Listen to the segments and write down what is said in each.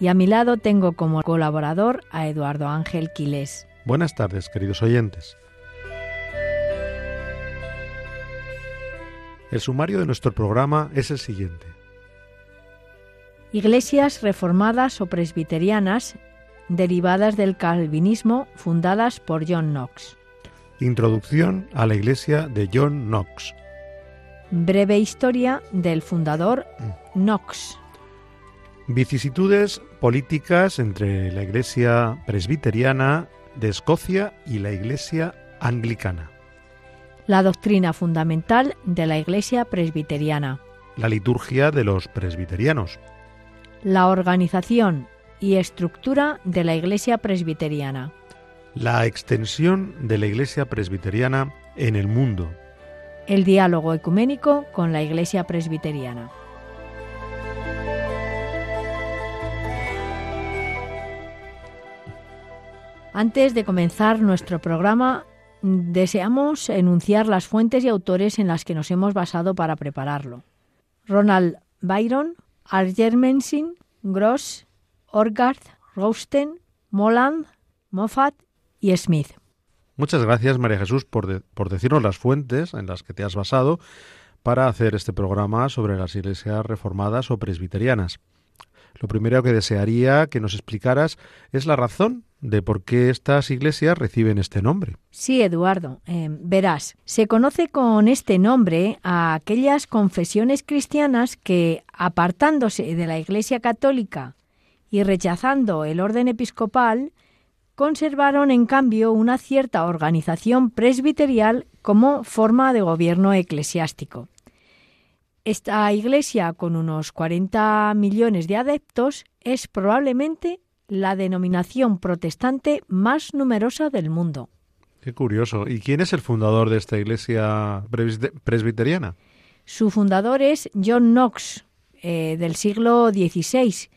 Y a mi lado tengo como colaborador a Eduardo Ángel Quiles. Buenas tardes, queridos oyentes. El sumario de nuestro programa es el siguiente. Iglesias reformadas o presbiterianas derivadas del calvinismo fundadas por John Knox. Introducción a la iglesia de John Knox. Breve historia del fundador Knox. Vicisitudes políticas entre la iglesia presbiteriana de Escocia y la iglesia anglicana. La doctrina fundamental de la iglesia presbiteriana. La liturgia de los presbiterianos. La organización y estructura de la iglesia presbiteriana. La extensión de la iglesia presbiteriana en el mundo. El diálogo ecuménico con la iglesia presbiteriana. Antes de comenzar nuestro programa, deseamos enunciar las fuentes y autores en las que nos hemos basado para prepararlo. Ronald Byron, Argermensin, Gross, Orgarth, Rosten, Moland, Moffat y Smith. Muchas gracias, María Jesús, por, por decirnos las fuentes en las que te has basado para hacer este programa sobre las iglesias reformadas o presbiterianas. Lo primero que desearía que nos explicaras es la razón de por qué estas iglesias reciben este nombre. Sí, Eduardo, eh, verás, se conoce con este nombre a aquellas confesiones cristianas que, apartándose de la Iglesia Católica y rechazando el orden episcopal, conservaron en cambio una cierta organización presbiterial como forma de gobierno eclesiástico. Esta iglesia, con unos 40 millones de adeptos, es probablemente la denominación protestante más numerosa del mundo. Qué curioso. ¿Y quién es el fundador de esta iglesia presbite- presbiteriana? Su fundador es John Knox, eh, del siglo XVI.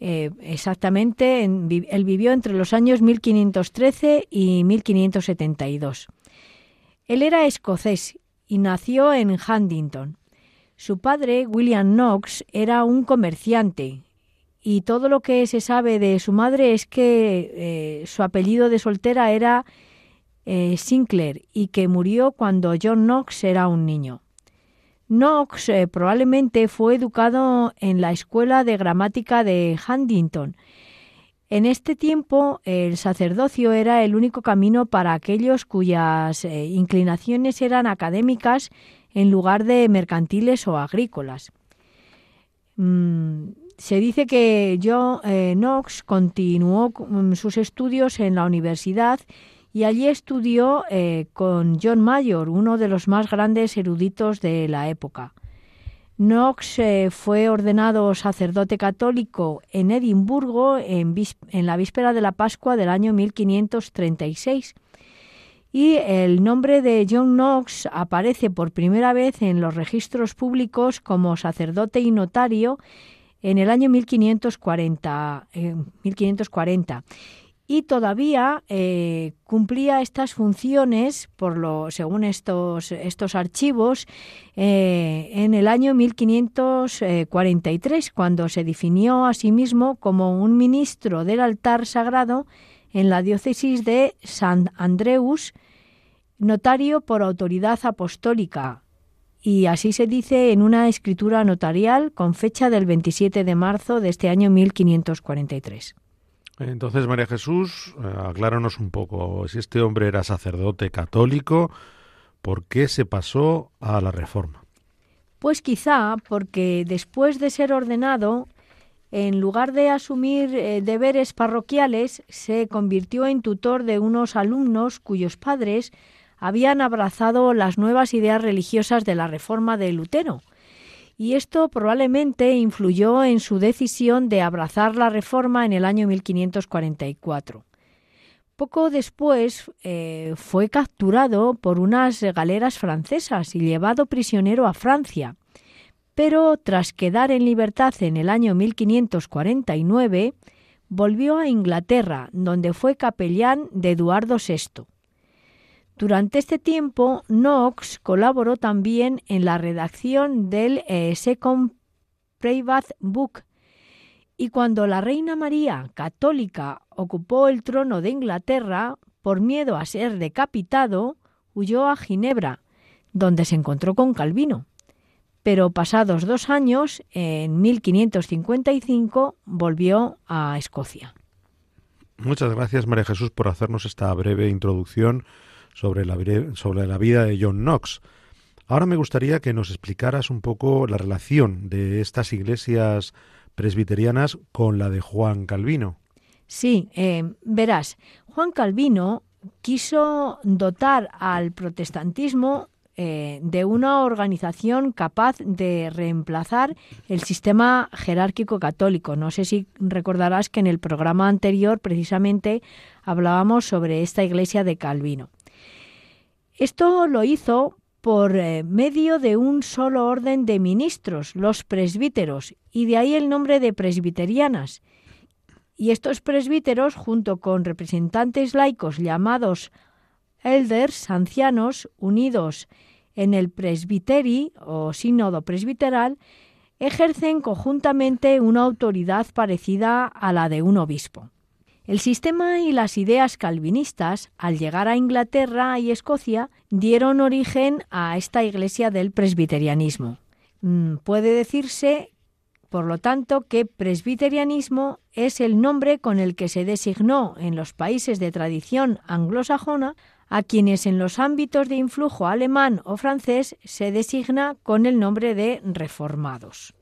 Eh, exactamente, en- él vivió entre los años 1513 y 1572. Él era escocés y nació en Huntington. Su padre, William Knox, era un comerciante y todo lo que se sabe de su madre es que eh, su apellido de soltera era eh, Sinclair y que murió cuando John Knox era un niño. Knox eh, probablemente fue educado en la Escuela de Gramática de Huntington. En este tiempo el sacerdocio era el único camino para aquellos cuyas inclinaciones eran académicas en lugar de mercantiles o agrícolas. Mm, se dice que John eh, Knox continuó mm, sus estudios en la universidad y allí estudió eh, con John Mayor, uno de los más grandes eruditos de la época. Knox eh, fue ordenado sacerdote católico en Edimburgo en, en la víspera de la Pascua del año 1536 y el nombre de John Knox aparece por primera vez en los registros públicos como sacerdote y notario en el año 1540. eh, 1540 y todavía eh, cumplía estas funciones, por lo, según estos, estos archivos, eh, en el año 1543, cuando se definió a sí mismo como un ministro del altar sagrado en la diócesis de San Andreus, notario por autoridad apostólica. Y así se dice en una escritura notarial con fecha del 27 de marzo de este año 1543. Entonces, María Jesús, eh, acláranos un poco. Si este hombre era sacerdote católico, ¿por qué se pasó a la reforma? Pues quizá porque después de ser ordenado, en lugar de asumir eh, deberes parroquiales, se convirtió en tutor de unos alumnos cuyos padres habían abrazado las nuevas ideas religiosas de la reforma de Lutero. Y esto probablemente influyó en su decisión de abrazar la reforma en el año 1544. Poco después eh, fue capturado por unas galeras francesas y llevado prisionero a Francia, pero tras quedar en libertad en el año 1549, volvió a Inglaterra, donde fue capellán de Eduardo VI. Durante este tiempo, Knox colaboró también en la redacción del eh, Second Private Book, y cuando la reina María, católica, ocupó el trono de Inglaterra, por miedo a ser decapitado, huyó a Ginebra, donde se encontró con Calvino. Pero pasados dos años, en 1555, volvió a Escocia. Muchas gracias, María Jesús, por hacernos esta breve introducción sobre la, sobre la vida de John Knox. Ahora me gustaría que nos explicaras un poco la relación de estas iglesias presbiterianas con la de Juan Calvino. Sí, eh, verás, Juan Calvino quiso dotar al protestantismo eh, de una organización capaz de reemplazar el sistema jerárquico católico. No sé si recordarás que en el programa anterior precisamente hablábamos sobre esta iglesia de Calvino. Esto lo hizo por eh, medio de un solo orden de ministros, los presbíteros, y de ahí el nombre de presbiterianas. Y estos presbíteros, junto con representantes laicos llamados elders, ancianos, unidos en el presbiteri o sínodo presbiteral, ejercen conjuntamente una autoridad parecida a la de un obispo. El sistema y las ideas calvinistas, al llegar a Inglaterra y Escocia, dieron origen a esta iglesia del presbiterianismo. Mm, puede decirse, por lo tanto, que presbiterianismo es el nombre con el que se designó en los países de tradición anglosajona a quienes en los ámbitos de influjo alemán o francés se designa con el nombre de reformados.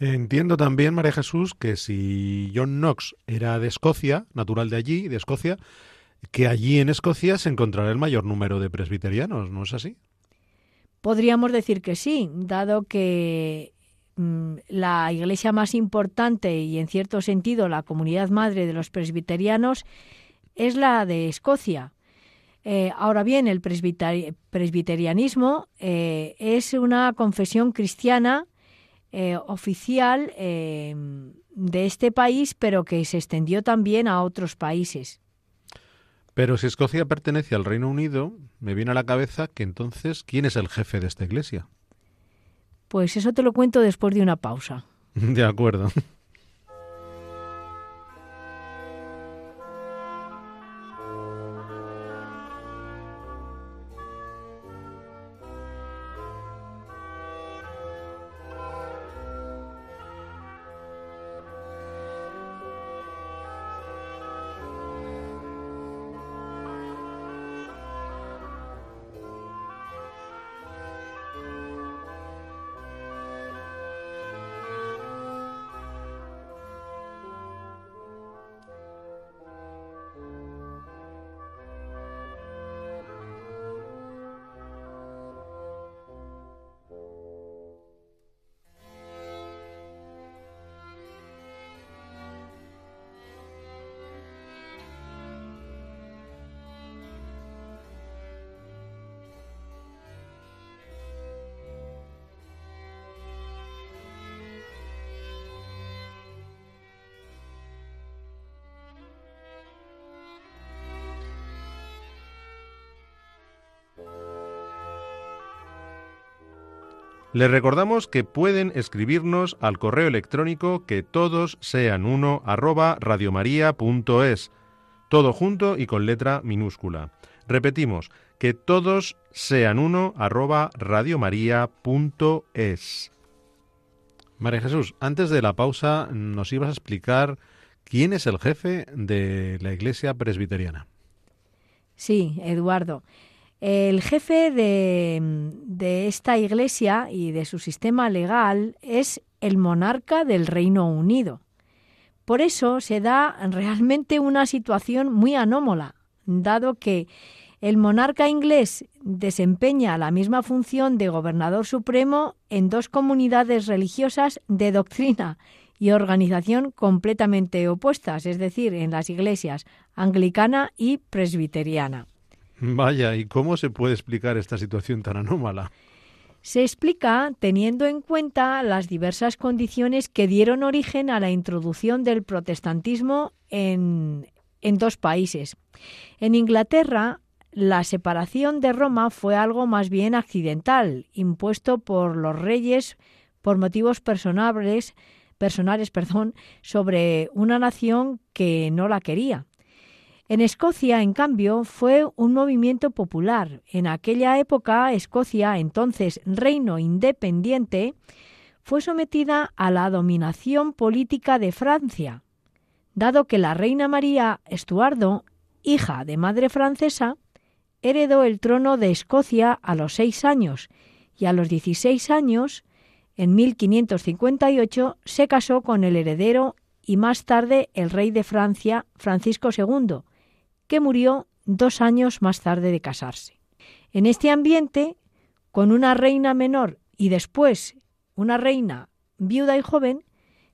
Entiendo también, María Jesús, que si John Knox era de Escocia, natural de allí, de Escocia, que allí en Escocia se encontrará el mayor número de presbiterianos, ¿no es así? Podríamos decir que sí, dado que mm, la iglesia más importante y en cierto sentido la comunidad madre de los presbiterianos es la de Escocia. Eh, ahora bien, el presbiterianismo eh, es una confesión cristiana eh, oficial eh, de este país, pero que se extendió también a otros países. Pero si Escocia pertenece al Reino Unido, me viene a la cabeza que entonces, ¿quién es el jefe de esta iglesia? Pues eso te lo cuento después de una pausa. De acuerdo. Les recordamos que pueden escribirnos al correo electrónico que todos sean uno arroba radiomaria.es, todo junto y con letra minúscula. Repetimos, que todos sean uno arroba radiomaria.es. María Jesús, antes de la pausa nos ibas a explicar quién es el jefe de la Iglesia Presbiteriana. Sí, Eduardo. El jefe de, esta iglesia y de su sistema legal es el monarca del Reino Unido. Por eso se da realmente una situación muy anómala, dado que el monarca inglés desempeña la misma función de gobernador supremo en dos comunidades religiosas de doctrina y organización completamente opuestas, es decir, en las iglesias anglicana y presbiteriana. Vaya, ¿y cómo se puede explicar esta situación tan anómala? Se explica teniendo en cuenta las diversas condiciones que dieron origen a la introducción del protestantismo en, en dos países. En Inglaterra, la separación de Roma fue algo más bien accidental, impuesto por los reyes por motivos personales, personales perdón, sobre una nación que no la quería. En Escocia, en cambio, fue un movimiento popular. En aquella época, Escocia, entonces reino independiente, fue sometida a la dominación política de Francia, dado que la reina María Estuardo, hija de madre francesa, heredó el trono de Escocia a los seis años y a los dieciséis años, en 1558, se casó con el heredero y más tarde el rey de Francia, Francisco II, que murió dos años más tarde de casarse. En este ambiente, con una reina menor y después una reina viuda y joven,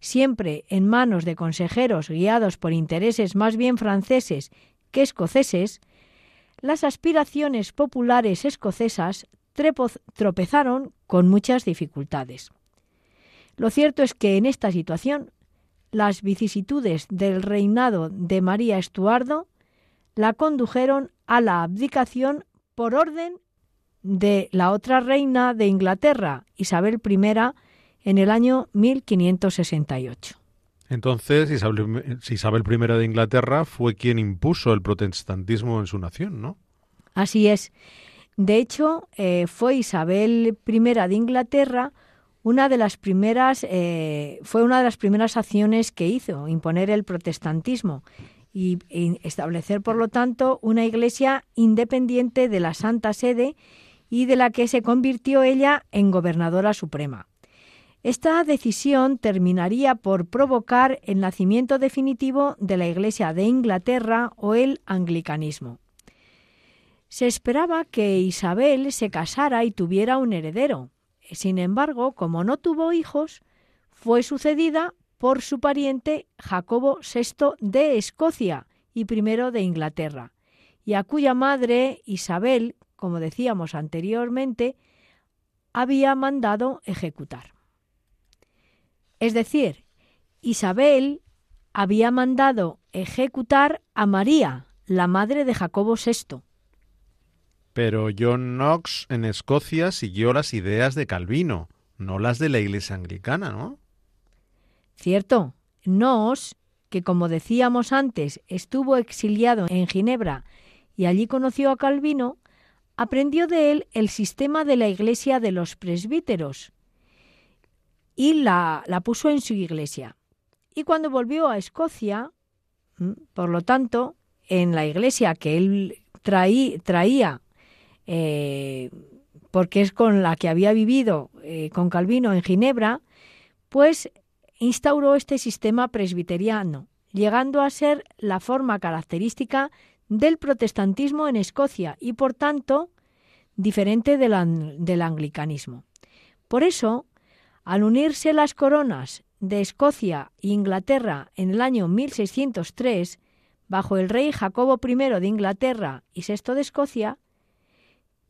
siempre en manos de consejeros guiados por intereses más bien franceses que escoceses, las aspiraciones populares escocesas tropezaron con muchas dificultades. Lo cierto es que en esta situación las vicisitudes del reinado de María Estuardo la condujeron a la abdicación por orden de la otra reina de Inglaterra, Isabel I, en el año 1568. Entonces, Isabel, Isabel I de Inglaterra fue quien impuso el protestantismo en su nación, ¿no? Así es. De hecho, eh, fue Isabel I de Inglaterra una de las primeras, eh, fue una de las primeras acciones que hizo, imponer el protestantismo y, establecer, por lo tanto, una iglesia independiente de la Santa Sede y de la que se convirtió ella en gobernadora suprema. Esta decisión terminaría por provocar el nacimiento definitivo de la Iglesia de Inglaterra o el anglicanismo. Se esperaba que Isabel se casara y tuviera un heredero. Sin embargo, como no tuvo hijos, fue sucedida por su pariente Jacobo VI de Escocia y primero de Inglaterra, y a cuya madre Isabel, como decíamos anteriormente, había mandado ejecutar. Es decir, Isabel había mandado ejecutar a María, la madre de Jacobo VI. Pero John Knox en Escocia siguió las ideas de Calvino, no las de la Iglesia anglicana, ¿no? Cierto, Nos, que como decíamos antes estuvo exiliado en Ginebra y allí conoció a Calvino, aprendió de él el sistema de la iglesia de los presbíteros y la, la puso en su iglesia. Y cuando volvió a Escocia, por lo tanto, en la iglesia que él traía, eh, porque es con la que había vivido eh, con Calvino en Ginebra, pues instauró este sistema presbiteriano, llegando a ser la forma característica del protestantismo en Escocia y, por tanto, diferente del, anglicanismo. Por eso, al unirse las coronas de Escocia e Inglaterra en el año 1603, bajo el rey Jacobo I de Inglaterra y VI de Escocia,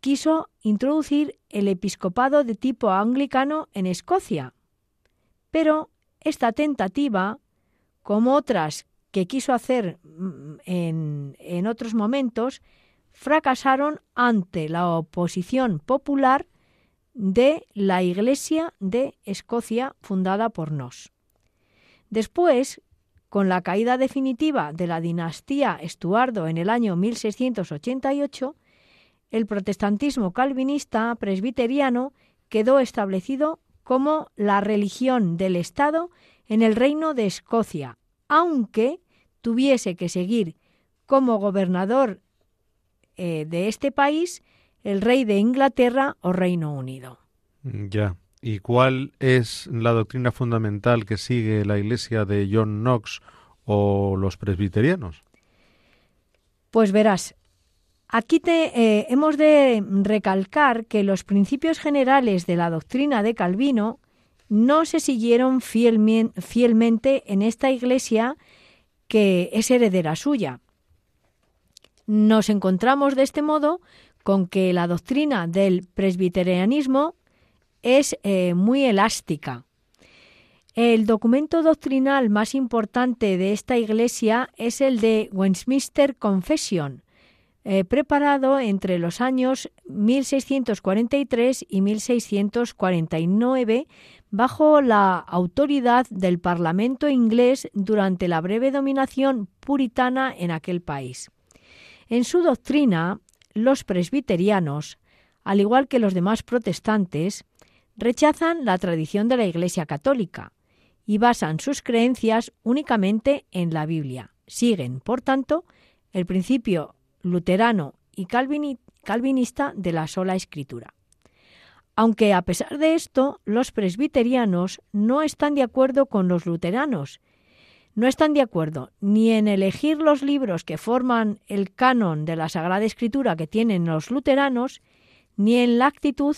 quiso introducir el episcopado de tipo anglicano en Escocia. Pero esta tentativa, como otras que quiso hacer mm, en, en otros momentos, fracasaron ante la oposición popular de la Iglesia de Escocia fundada por Nos. Después, con la caída definitiva de la dinastía Estuardo en el año 1688, el protestantismo calvinista presbiteriano quedó establecido como la religión del Estado en el reino de Escocia, aunque tuviese que seguir como gobernador eh, de este país el rey de Inglaterra o Reino Unido. Ya. ¿Y cuál es la doctrina fundamental que sigue la iglesia de John Knox o los presbiterianos? Pues verás, aquí te, eh, hemos de recalcar que los principios generales de la doctrina de Calvino no se siguieron fielmente en esta iglesia que es heredera suya. Nos encontramos de este modo con que la doctrina del presbiterianismo es eh, muy elástica. El documento doctrinal más importante de esta Iglesia es el de Westminster Confession, eh, preparado entre los años 1643 y 1649 bajo la autoridad del Parlamento inglés durante la breve dominación puritana en aquel país. En su doctrina, los presbiterianos, al igual que los demás protestantes, rechazan la tradición de la Iglesia católica y basan sus creencias únicamente en la Biblia. Siguen, por tanto, el principio luterano y calvinista de la sola escritura. Aunque a pesar de esto, los presbiterianos no están de acuerdo con los luteranos, no están de acuerdo ni en elegir los libros que forman el canon de la Sagrada Escritura que tienen los luteranos, ni en la actitud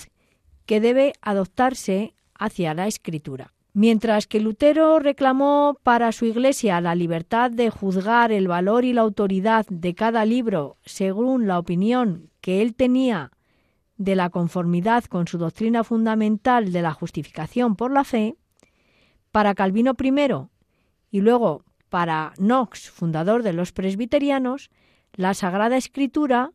que debe adoptarse hacia la escritura. Mientras que Lutero reclamó para su Iglesia la libertad de juzgar el valor y la autoridad de cada libro según la opinión que él tenía de la conformidad con su doctrina fundamental de la justificación por la fe, para Calvino I y luego para Knox, fundador de los presbiterianos, la Sagrada Escritura,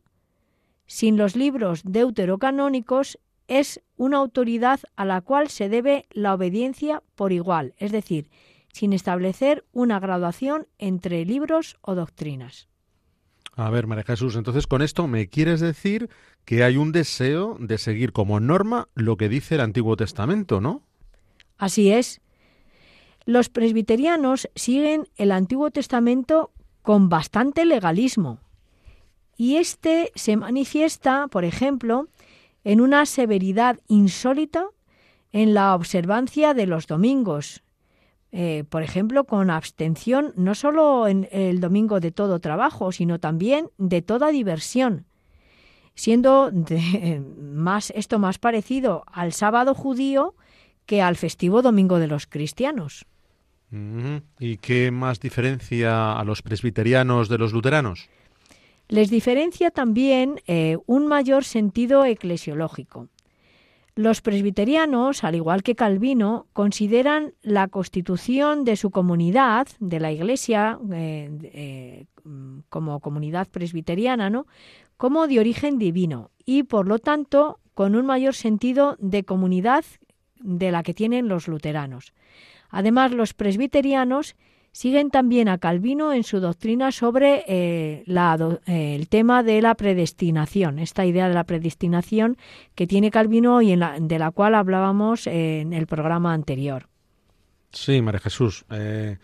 sin los libros deuterocanónicos, es una autoridad a la cual se debe la obediencia por igual, es decir, sin establecer una graduación entre libros o doctrinas. A ver, María Jesús, entonces con esto me quieres decir que hay un deseo de seguir como norma lo que dice el Antiguo Testamento, ¿no? Así es. Los presbiterianos siguen el Antiguo Testamento con bastante legalismo. Y este se manifiesta, por ejemplo, en una severidad insólita en la observancia de los domingos, eh, por ejemplo, con abstención no solo en el domingo de todo trabajo, sino también de toda diversión, siendo más, esto más parecido al sábado judío que al festivo domingo de los cristianos. ¿Y qué más diferencia a los presbiterianos de los luteranos? Les diferencia también eh, un mayor sentido eclesiológico. Los presbiterianos, al igual que Calvino, consideran la constitución de su comunidad, de la Iglesia, eh, eh, como comunidad presbiteriana, ¿no? como de origen divino y, por lo tanto, con un mayor sentido de comunidad de la que tienen los luteranos. Además, los presbiterianos siguen también a Calvino en su doctrina sobre eh, eh, el tema de la predestinación, esta idea de la predestinación que tiene Calvino y de la cual hablábamos en el programa anterior. Sí, María Jesús. Eh,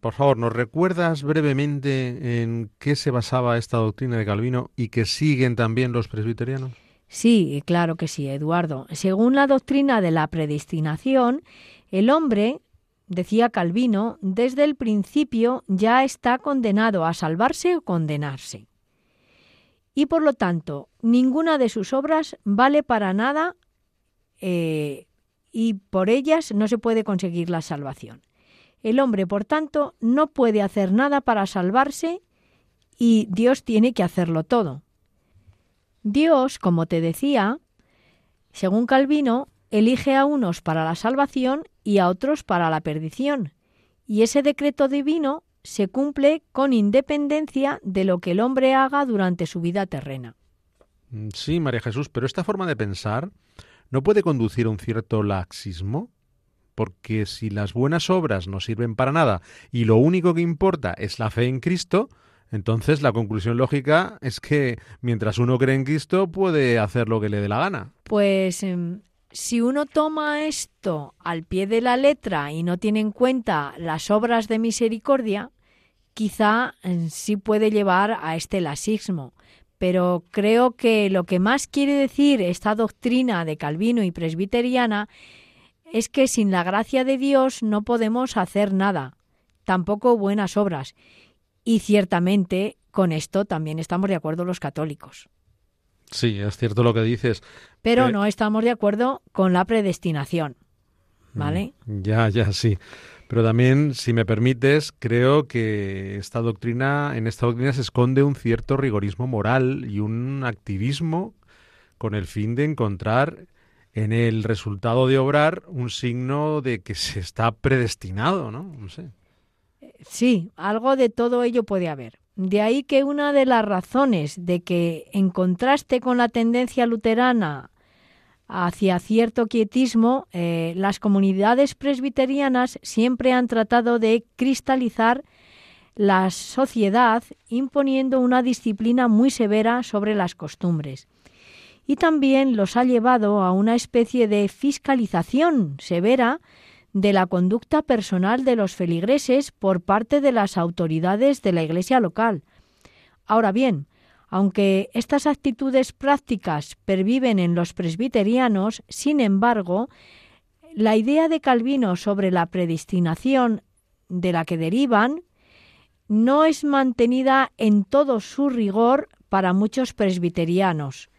por favor, ¿nos recuerdas brevemente en qué se basaba esta doctrina de Calvino y que siguen también los presbiterianos? Sí, claro que sí, Eduardo. Según la doctrina de la predestinación, el hombre, decía Calvino, desde el principio ya está condenado a salvarse o condenarse. Y por lo tanto, ninguna de sus obras vale para nada eh, y por ellas no se puede conseguir la salvación. El hombre, por tanto, no puede hacer nada para salvarse y Dios tiene que hacerlo todo. Dios, como te decía, según Calvino, elige a unos para la salvación y a otros para la perdición, y ese decreto divino se cumple con independencia de lo que el hombre haga durante su vida terrena. Mm, sí, María Jesús, pero esta forma de pensar no puede conducir a un cierto laxismo, porque si las buenas obras no sirven para nada y lo único que importa es la fe en Cristo, entonces la conclusión lógica es que mientras uno cree en Cristo puede hacer lo que le dé la gana. Pues em, si uno toma esto al pie de la letra y no tiene en cuenta las obras de misericordia, quizá eh, sí puede llevar a este laxismo. Pero creo que lo que más quiere decir esta doctrina de Calvino y presbiteriana es que sin la gracia de Dios no podemos hacer nada, tampoco buenas obras. Y ciertamente con esto también estamos de acuerdo los católicos. Sí, es cierto lo que dices. Pero no estamos de acuerdo con la predestinación. ¿vale? Mm, ya, ya, sí. Pero también, si me permites, creo que esta doctrina, en esta doctrina se esconde un cierto rigorismo moral y un activismo con el fin de encontrar en el resultado de obrar un signo de que se está predestinado, ¿no? No sé. Sí, algo de todo ello puede haber. De ahí que una de las razones de que, en contraste con la tendencia luterana hacia cierto quietismo, eh, las comunidades presbiterianas siempre han tratado de cristalizar la sociedad imponiendo una disciplina muy severa sobre las costumbres. Y también los ha llevado a una especie de fiscalización severa de la conducta personal de los feligreses por parte de las autoridades de la Iglesia local. Ahora bien, aunque estas actitudes prácticas perviven en los presbiterianos, sin embargo, la idea de Calvino sobre la predestinación de la que derivan no es mantenida en todo su rigor para muchos presbiterianos.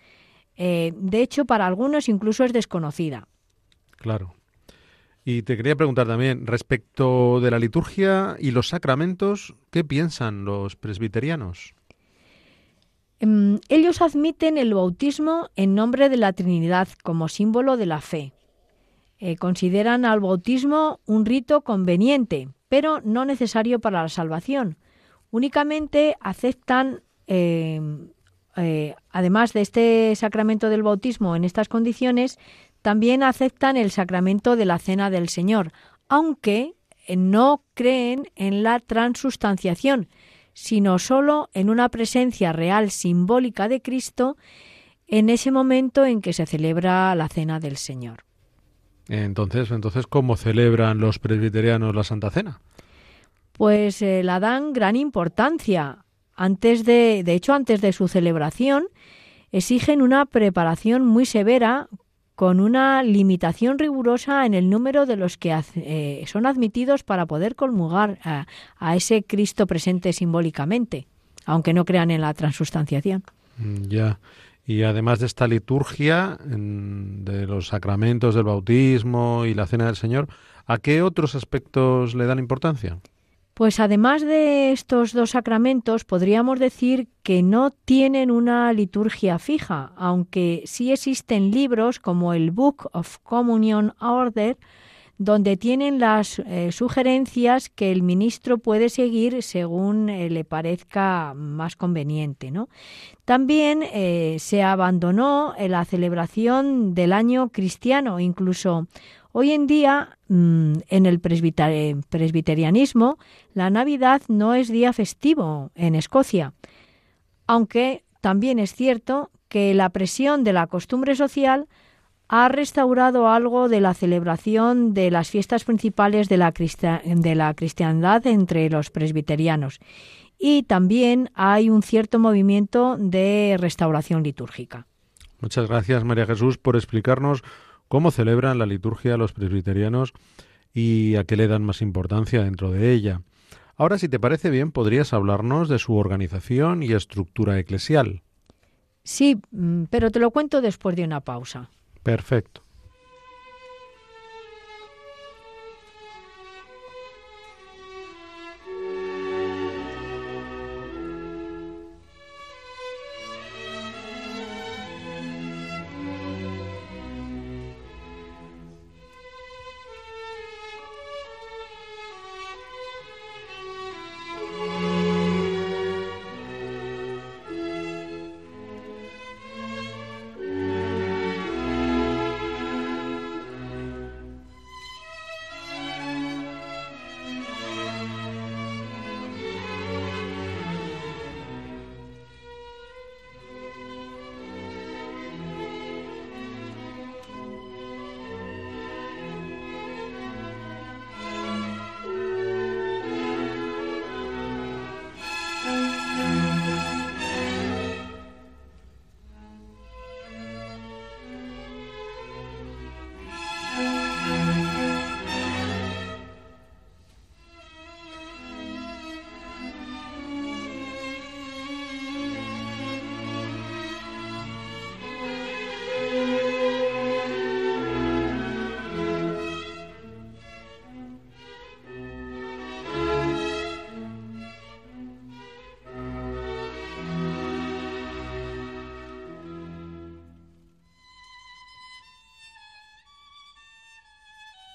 Eh, de hecho, para algunos incluso es desconocida. Claro. Y te quería preguntar también, respecto de la liturgia y los sacramentos, ¿qué piensan los presbiterianos? Em, ellos admiten el bautismo en nombre de la Trinidad como símbolo de la fe. Eh, consideran al bautismo un rito conveniente, pero no necesario para la salvación. Únicamente aceptan, em, eh, además de este sacramento del bautismo en estas condiciones, también aceptan el sacramento de la cena del Señor, aunque no creen en la transustanciación, sino sólo en una presencia real simbólica de Cristo en ese momento en que se celebra la cena del Señor. Entonces, entonces ¿cómo celebran los presbiterianos la Santa Cena? Pues eh, la dan gran importancia. Antes de, de hecho, antes de su celebración, exigen una preparación muy severa con una limitación rigurosa en el número de los que eh, son admitidos para poder colmugar a, ese Cristo presente simbólicamente, aunque no crean en la transustanciación. Mm, ya. Y además de esta liturgia, de los sacramentos del bautismo y la cena del Señor, ¿a qué otros aspectos le dan importancia? Pues además de estos dos sacramentos, podríamos decir que no tienen una liturgia fija, aunque sí existen libros como el Book of Communion Order, donde tienen las eh, sugerencias que el ministro puede seguir según eh, le parezca más conveniente. ¿no? También eh, se abandonó la celebración del año cristiano, incluso Hoy en día, mm, en el presbiterianismo, la Navidad no es día festivo en Escocia, aunque también es cierto que la presión de la costumbre social ha restaurado algo de la celebración de las fiestas principales de la, de la cristiandad entre los presbiterianos. Y también hay un cierto movimiento de restauración litúrgica. Muchas gracias, María Jesús, por explicarnos cómo celebran la liturgia los presbiterianos y a qué le dan más importancia dentro de ella. Ahora, si te parece bien, podrías hablarnos de su organización y estructura eclesial. Sí, mm, pero te lo cuento después de una pausa. Perfecto.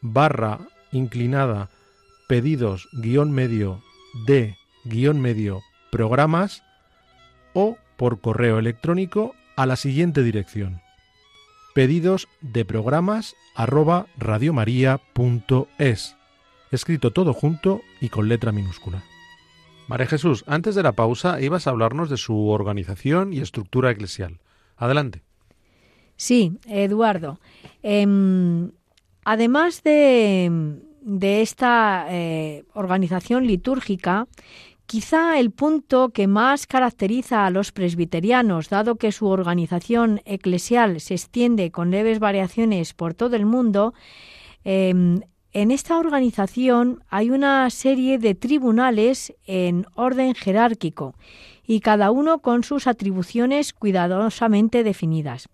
barra inclinada pedidos guion medio de guion medio programas o por correo electrónico a la siguiente dirección pedidos de programas arroba radiomaria.es escrito todo junto y con letra minúscula. María Jesús, antes de la pausa ibas a hablarnos de su organización y estructura eclesial. Adelante. Sí, Eduardo. Em, además de, esta eh, organización litúrgica, quizá el punto que más caracteriza a los presbiterianos, dado que su organización eclesial se extiende con leves variaciones por todo el mundo, em, en esta organización hay una serie de tribunales en orden jerárquico y cada uno con sus atribuciones cuidadosamente definidas.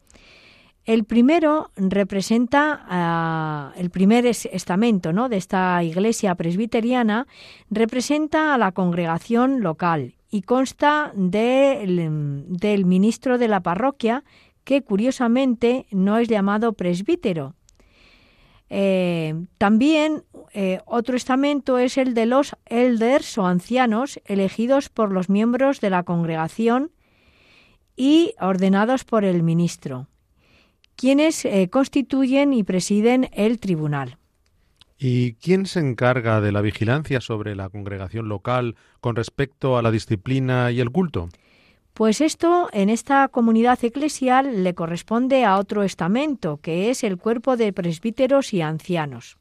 El primero representa, el primer estamento ¿no? de esta iglesia presbiteriana representa a la congregación local y consta del ministro de la parroquia, que curiosamente no es llamado presbítero, eh, también eh, otro estamento es el de los elders o ancianos elegidos por los miembros de la congregación y ordenados por el ministro, quienes eh, constituyen y presiden el tribunal. ¿Y quién se encarga de la vigilancia sobre la congregación local con respecto a la disciplina y el culto? Pues esto en esta comunidad eclesial le corresponde a otro estamento, que es el cuerpo de presbíteros y ancianos.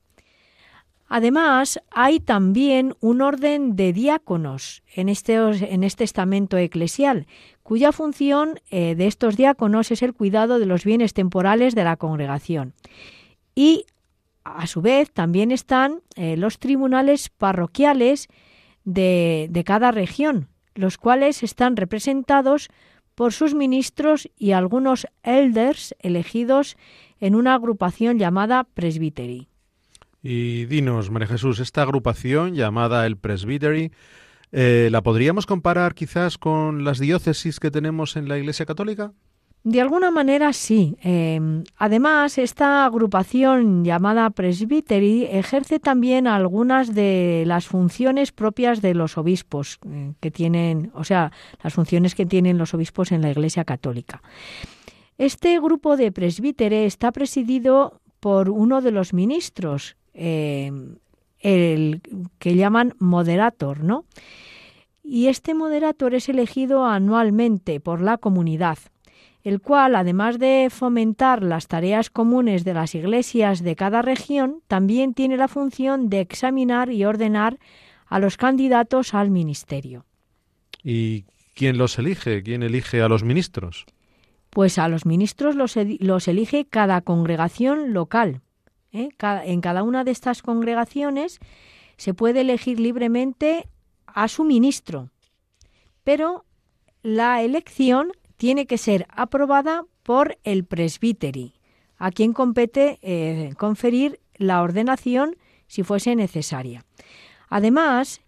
Además, hay también un orden de diáconos en este, en este estamento eclesial, cuya función eh, de estos diáconos es el cuidado de los bienes temporales de la congregación. Y, a su vez, también están eh, los tribunales parroquiales de, de cada región, los cuales están representados por sus ministros y algunos elders elegidos en una agrupación llamada Presbytery. Y dinos, María Jesús, esta agrupación llamada el Presbytery, eh, ¿la podríamos comparar quizás con las diócesis que tenemos en la Iglesia Católica? De alguna manera sí. Em, además, esta agrupación llamada Presbytery ejerce también algunas de las funciones propias de los obispos eh, que tienen, o sea, las funciones que tienen los obispos en la Iglesia Católica. Este grupo de presbítere está presidido por uno de los ministros, em, el que llaman moderator, ¿no? Y este moderator es elegido anualmente por la comunidad el cual, además de fomentar las tareas comunes de las iglesias de cada región, también tiene la función de examinar y ordenar a los candidatos al ministerio. ¿Y quién los elige? ¿Quién elige a los ministros? Pues a los ministros los, elige cada congregación local. ¿Eh? en cada una de estas congregaciones se puede elegir libremente a su ministro, pero la elección tiene que ser aprobada por el presbíteri, a quien compete eh, conferir la ordenación si fuese necesaria. Además,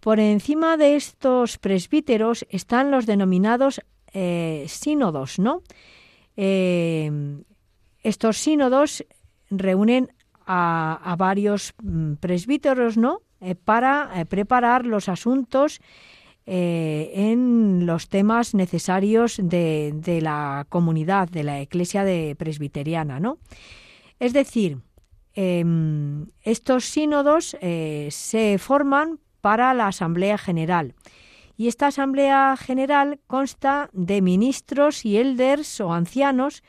por encima de estos presbíteros están los denominados eh, sínodos, ¿no? Estos sínodos reúnen a, varios mm, presbíteros, ¿no? para preparar los asuntos eh, en los temas necesarios de, la comunidad, de la iglesia de presbiteriana, ¿no? Es decir, em, estos sínodos eh, se forman para la Asamblea General. Y esta Asamblea General consta de ministros y elders o ancianos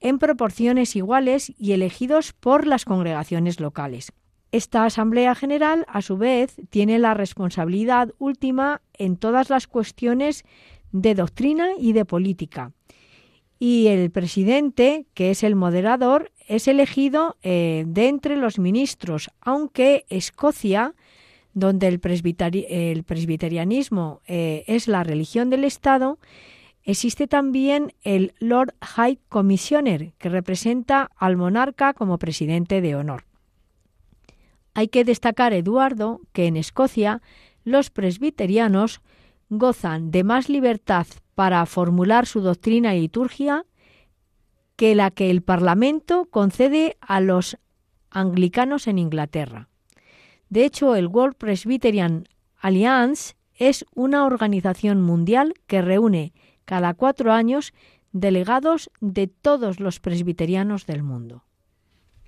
en proporciones iguales y elegidos por las congregaciones locales. Esta Asamblea General, a su vez, tiene la responsabilidad última en todas las cuestiones de doctrina y de política. y el presidente, que es el moderador, es elegido eh, de entre los ministros, aunque Escocia, donde el, presbiterianismo eh, es la religión del Estado, existe también el Lord High Commissioner, que representa al monarca como presidente de honor. Hay que destacar, Eduardo, que en Escocia los presbiterianos gozan de más libertad para formular su doctrina y liturgia que la que el Parlamento concede a los anglicanos en Inglaterra. De hecho, el World Presbyterian Alliance es una organización mundial que reúne cada cuatro años delegados de todos los presbiterianos del mundo.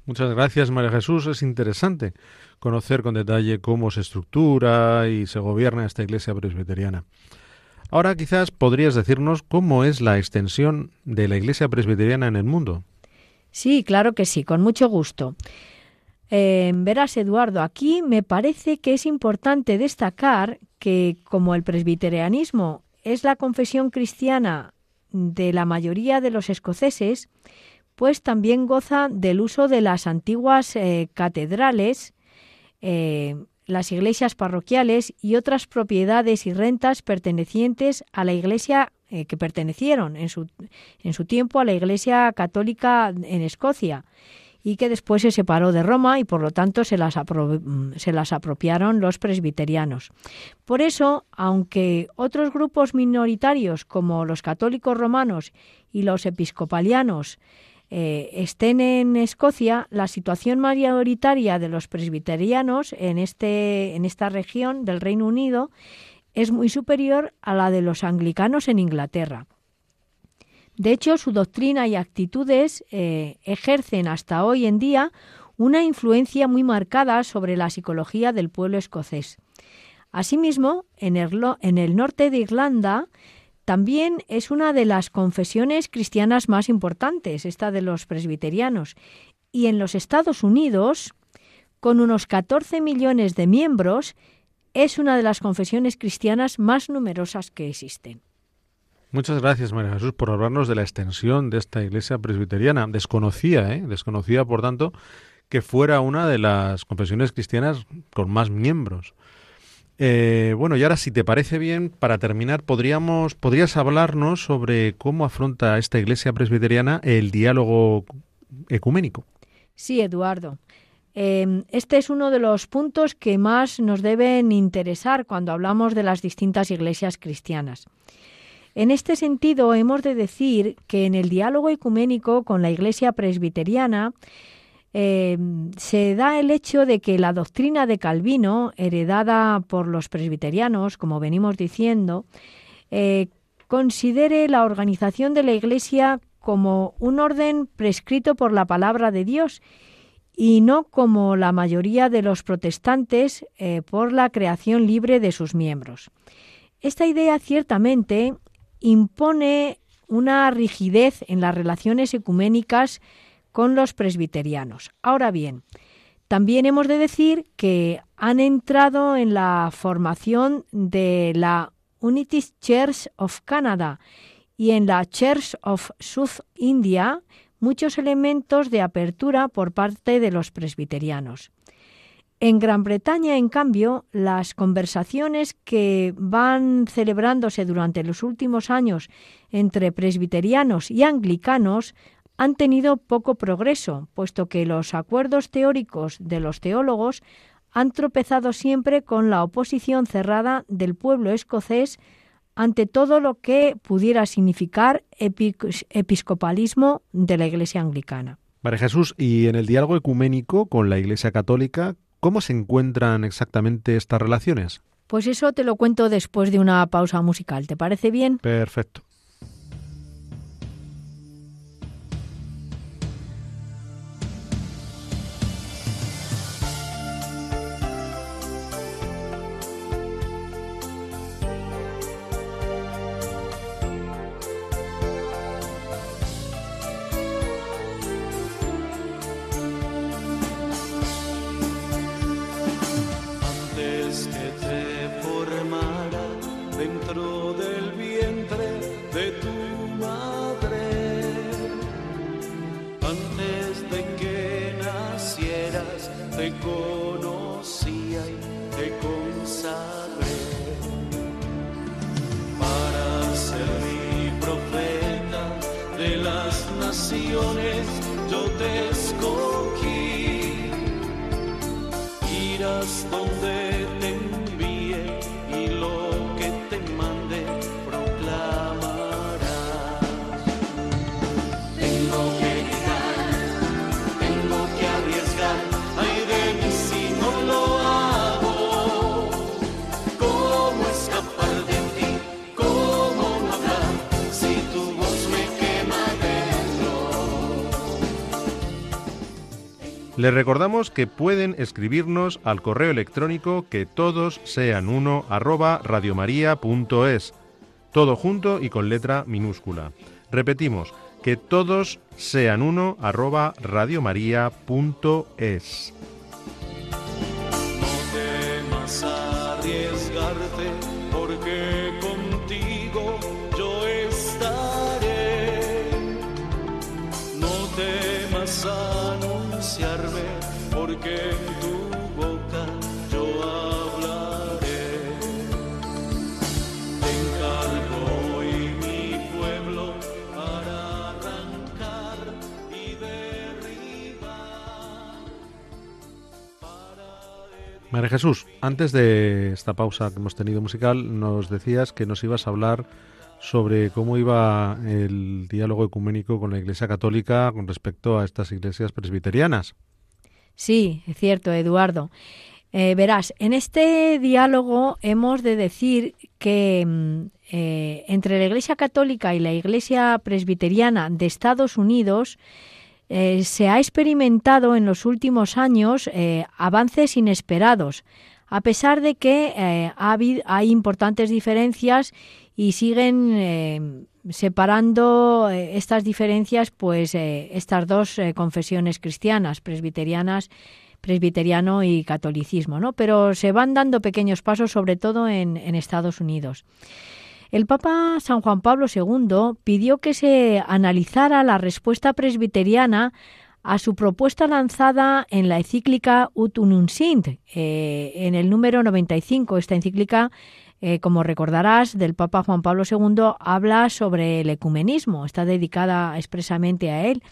Muchas gracias, María Jesús. Es interesante conocer con detalle cómo se estructura y se gobierna esta iglesia presbiteriana. Ahora quizás podrías decirnos cómo es la extensión de la Iglesia presbiteriana en el mundo. Sí, claro que sí, con mucho gusto. Eh, verás, Eduardo, aquí me parece que es importante destacar que como el presbiterianismo es la confesión cristiana de la mayoría de los escoceses, pues también goza del uso de las antiguas eh, catedrales eh, las iglesias parroquiales y otras propiedades y rentas pertenecientes a la iglesia eh, que pertenecieron en su, en su tiempo a la iglesia católica en Escocia y que después se separó de Roma y por lo tanto se las, se las apropiaron los presbiterianos. Por eso, aunque otros grupos minoritarios como los católicos romanos y los episcopalianos eh, estén en Escocia, la situación mayoritaria de los presbiterianos en, este, en esta región del Reino Unido es muy superior a la de los anglicanos en Inglaterra. De hecho, su doctrina y actitudes eh, ejercen hasta hoy en día una influencia muy marcada sobre la psicología del pueblo escocés. Asimismo, en en el norte de Irlanda, también es una de las confesiones cristianas más importantes, esta de los presbiterianos. Y en los Estados Unidos, con unos 14 millones de miembros, es una de las confesiones cristianas más numerosas que existen. Muchas gracias, María Jesús, por hablarnos de la extensión de esta iglesia presbiteriana. Desconocía, ¿eh? por tanto, que fuera una de las confesiones cristianas con más miembros. Eh, bueno, y ahora, si te parece bien, para terminar, podríamos, podrías hablarnos sobre cómo afronta esta Iglesia presbiteriana el diálogo ecuménico. Sí, Eduardo. Em, este es uno de los puntos que más nos deben interesar cuando hablamos de las distintas iglesias cristianas. En este sentido, hemos de decir que en el diálogo ecuménico con la Iglesia presbiteriana, eh, se da el hecho de que la doctrina de Calvino, heredada por los presbiterianos, como venimos diciendo, eh, considere la organización de la Iglesia como un orden prescrito por la palabra de Dios y no como la mayoría de los protestantes eh, por la creación libre de sus miembros. Esta idea ciertamente impone una rigidez en las relaciones ecuménicas con los presbiterianos. Ahora bien, también hemos de decir que han entrado en la formación de la Unity Church of Canada y en la Church of South India muchos elementos de apertura por parte de los presbiterianos. En Gran Bretaña, en cambio, las conversaciones que van celebrándose durante los últimos años entre presbiterianos y anglicanos han tenido poco progreso, puesto que los acuerdos teóricos de los teólogos han tropezado siempre con la oposición cerrada del pueblo escocés ante todo lo que pudiera significar episcopalismo de la Iglesia anglicana. María Jesús, y en el diálogo ecuménico con la Iglesia católica, ¿cómo se encuentran exactamente estas relaciones? Pues eso te lo cuento después de una pausa musical. ¿Te parece bien? Perfecto. Les recordamos que pueden escribirnos al correo electrónico que todos sean uno arroba radiomaria.es, todo junto y con letra minúscula. Repetimos, que todos sean uno arroba radiomaria.es. Arriesgarte, porque contigo porque en tu boca yo hablaré. Encargo hoy mi pueblo para arrancar y derribar. María Jesús, antes de esta pausa que hemos tenido musical, nos decías que nos ibas a hablar sobre cómo iba el diálogo ecuménico con la Iglesia Católica con respecto a estas iglesias presbiterianas. Sí, es cierto, Eduardo. Eh, verás, en este diálogo hemos de decir que mm, eh, entre la Iglesia Católica y la Iglesia Presbiteriana de Estados Unidos eh, se ha experimentado en los últimos años avances inesperados, a pesar de que ha habido, hay importantes diferencias y siguen separando eh, estas diferencias, pues eh, estas dos eh, confesiones cristianas, presbiterianas, presbiteriano y catolicismo, ¿no? Pero se van dando pequeños pasos, sobre todo en, Estados Unidos. El Papa San Juan Pablo II pidió que se analizara la respuesta presbiteriana a su propuesta lanzada en la encíclica Ut Unum Sint, en el número 95. Esta encíclica, eh, como recordarás, del Papa Juan Pablo II habla sobre el ecumenismo, está dedicada expresamente a él.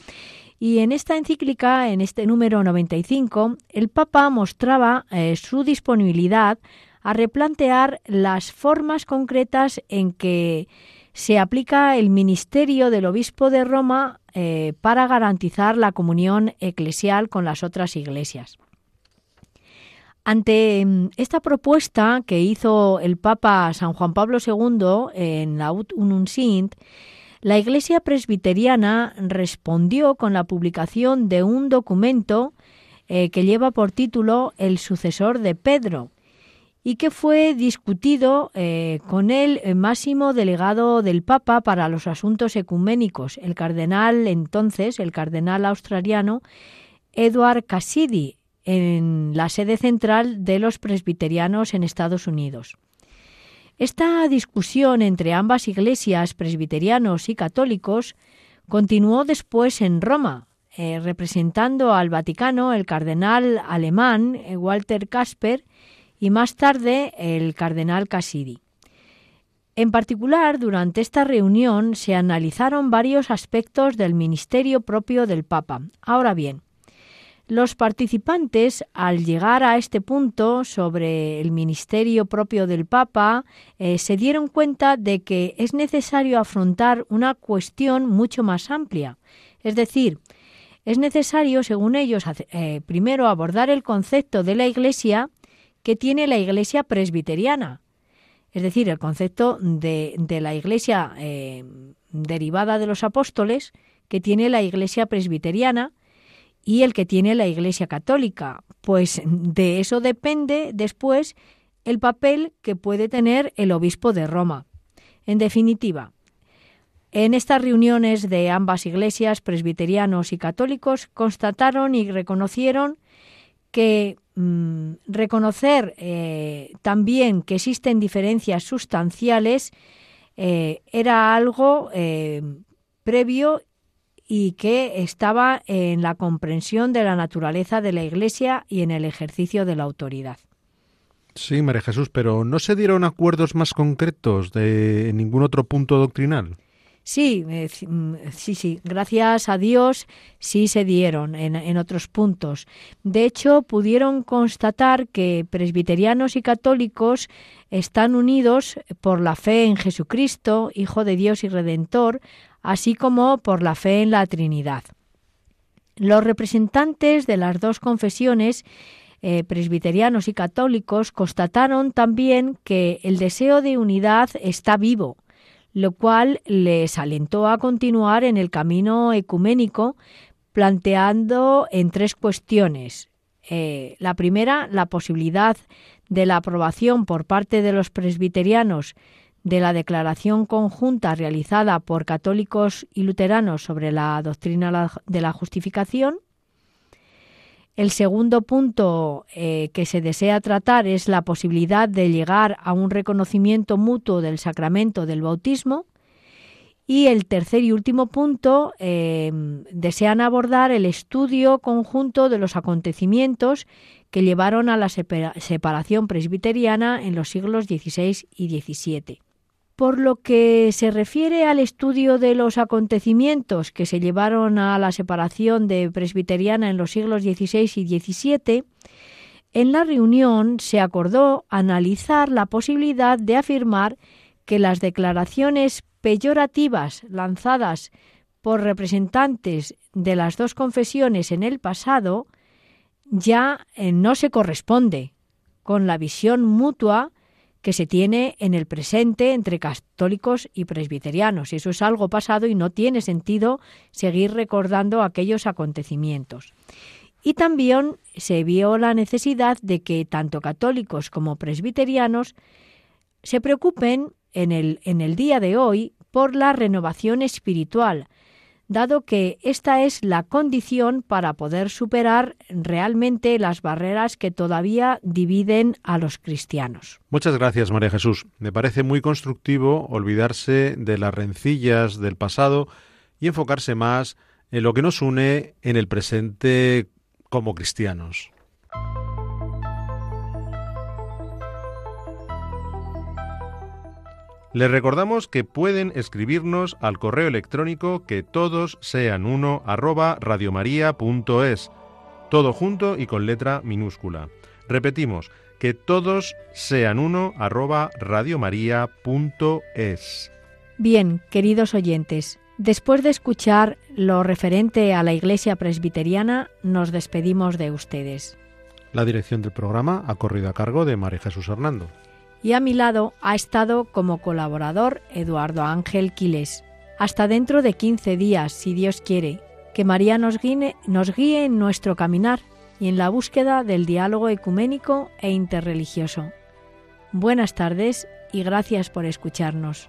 Y en esta encíclica, en este número 95, el Papa mostraba eh, su disponibilidad a replantear las formas concretas en que se aplica el ministerio del obispo de Roma eh, para garantizar la comunión eclesial con las otras iglesias. Ante mm, esta propuesta que hizo el Papa San Juan Pablo II en la Ut Unum Sint, la Iglesia Presbiteriana respondió con la publicación de un documento eh, que lleva por título El sucesor de Pedro y que fue discutido eh, con el máximo delegado del Papa para los asuntos ecuménicos, el cardenal entonces, el cardenal australiano Edward Cassidy, en la sede central de los presbiterianos en Estados Unidos. Esta discusión entre ambas iglesias, presbiterianos y católicos, continuó después en Roma, eh, representando al Vaticano el cardenal alemán eh, Walter Kasper y más tarde el cardenal Cassidy. En particular, durante esta reunión se analizaron varios aspectos del ministerio propio del Papa. Ahora bien, los participantes, al llegar a este punto sobre el ministerio propio del Papa, eh, se dieron cuenta de que es necesario afrontar una cuestión mucho más amplia. Es decir, es necesario, según ellos, eh, primero abordar el concepto de la Iglesia que tiene la Iglesia presbiteriana, es decir, el concepto de, de la Iglesia eh, derivada de los apóstoles que tiene la Iglesia presbiteriana, y el que tiene la Iglesia Católica. Pues de eso depende después el papel que puede tener el obispo de Roma. En definitiva, en estas reuniones de ambas iglesias, presbiterianos y católicos, constataron y reconocieron que mmm, reconocer eh, también que existen diferencias sustanciales eh, era algo eh, previo y que estaba en la comprensión de la naturaleza de la Iglesia y en el ejercicio de la autoridad. Sí, María Jesús, pero ¿no se dieron acuerdos más concretos de ningún otro punto doctrinal? Sí, eh, mm, sí, sí, gracias a Dios sí se dieron en, en, otros puntos. De hecho, pudieron constatar que presbiterianos y católicos están unidos por la fe en Jesucristo, Hijo de Dios y Redentor, así como por la fe en la Trinidad. Los representantes de las dos confesiones eh, presbiterianos y católicos constataron también que el deseo de unidad está vivo, lo cual les alentó a continuar en el camino ecuménico, planteando en tres cuestiones. Eh, la primera, la posibilidad de la aprobación por parte de los presbiterianos de la declaración conjunta realizada por católicos y luteranos sobre la doctrina de la justificación. El segundo punto eh, que se desea tratar es la posibilidad de llegar a un reconocimiento mutuo del sacramento del bautismo. Y el tercer y último punto, eh, desean abordar el estudio conjunto de los acontecimientos que llevaron a la separación presbiteriana en los siglos XVI y XVII. Por lo que se refiere al estudio de los acontecimientos que se llevaron a la separación de presbiteriana en los siglos XVI y XVII, en la reunión se acordó analizar la posibilidad de afirmar que las declaraciones peyorativas lanzadas por representantes de las dos confesiones en el pasado ya eh, no se corresponde con la visión mutua que se tiene en el presente entre católicos y presbiterianos. Eso es algo pasado y no tiene sentido seguir recordando aquellos acontecimientos. Y también se vio la necesidad de que tanto católicos como presbiterianos se preocupen en el, en el día de hoy por la renovación espiritual, dado que esta es la condición para poder superar realmente las barreras que todavía dividen a los cristianos. Muchas gracias, María Jesús. Me parece muy constructivo olvidarse de las rencillas del pasado y enfocarse más en lo que nos une en el presente como cristianos. Les recordamos que pueden escribirnos al correo electrónico que todos sean uno arroba radiomaria.es, todo junto y con letra minúscula. Repetimos, que todos sean uno arroba radiomaria.es. Bien, queridos oyentes, después de escuchar lo referente a la Iglesia Presbiteriana, nos despedimos de ustedes. La dirección del programa ha corrido a cargo de María Jesús Hernando y a mi lado ha estado como colaborador Eduardo Ángel Quiles. Hasta dentro de 15 días, si Dios quiere, que María nos guíe, nos guíe en nuestro caminar y en la búsqueda del diálogo ecuménico e interreligioso. Buenas tardes y gracias por escucharnos.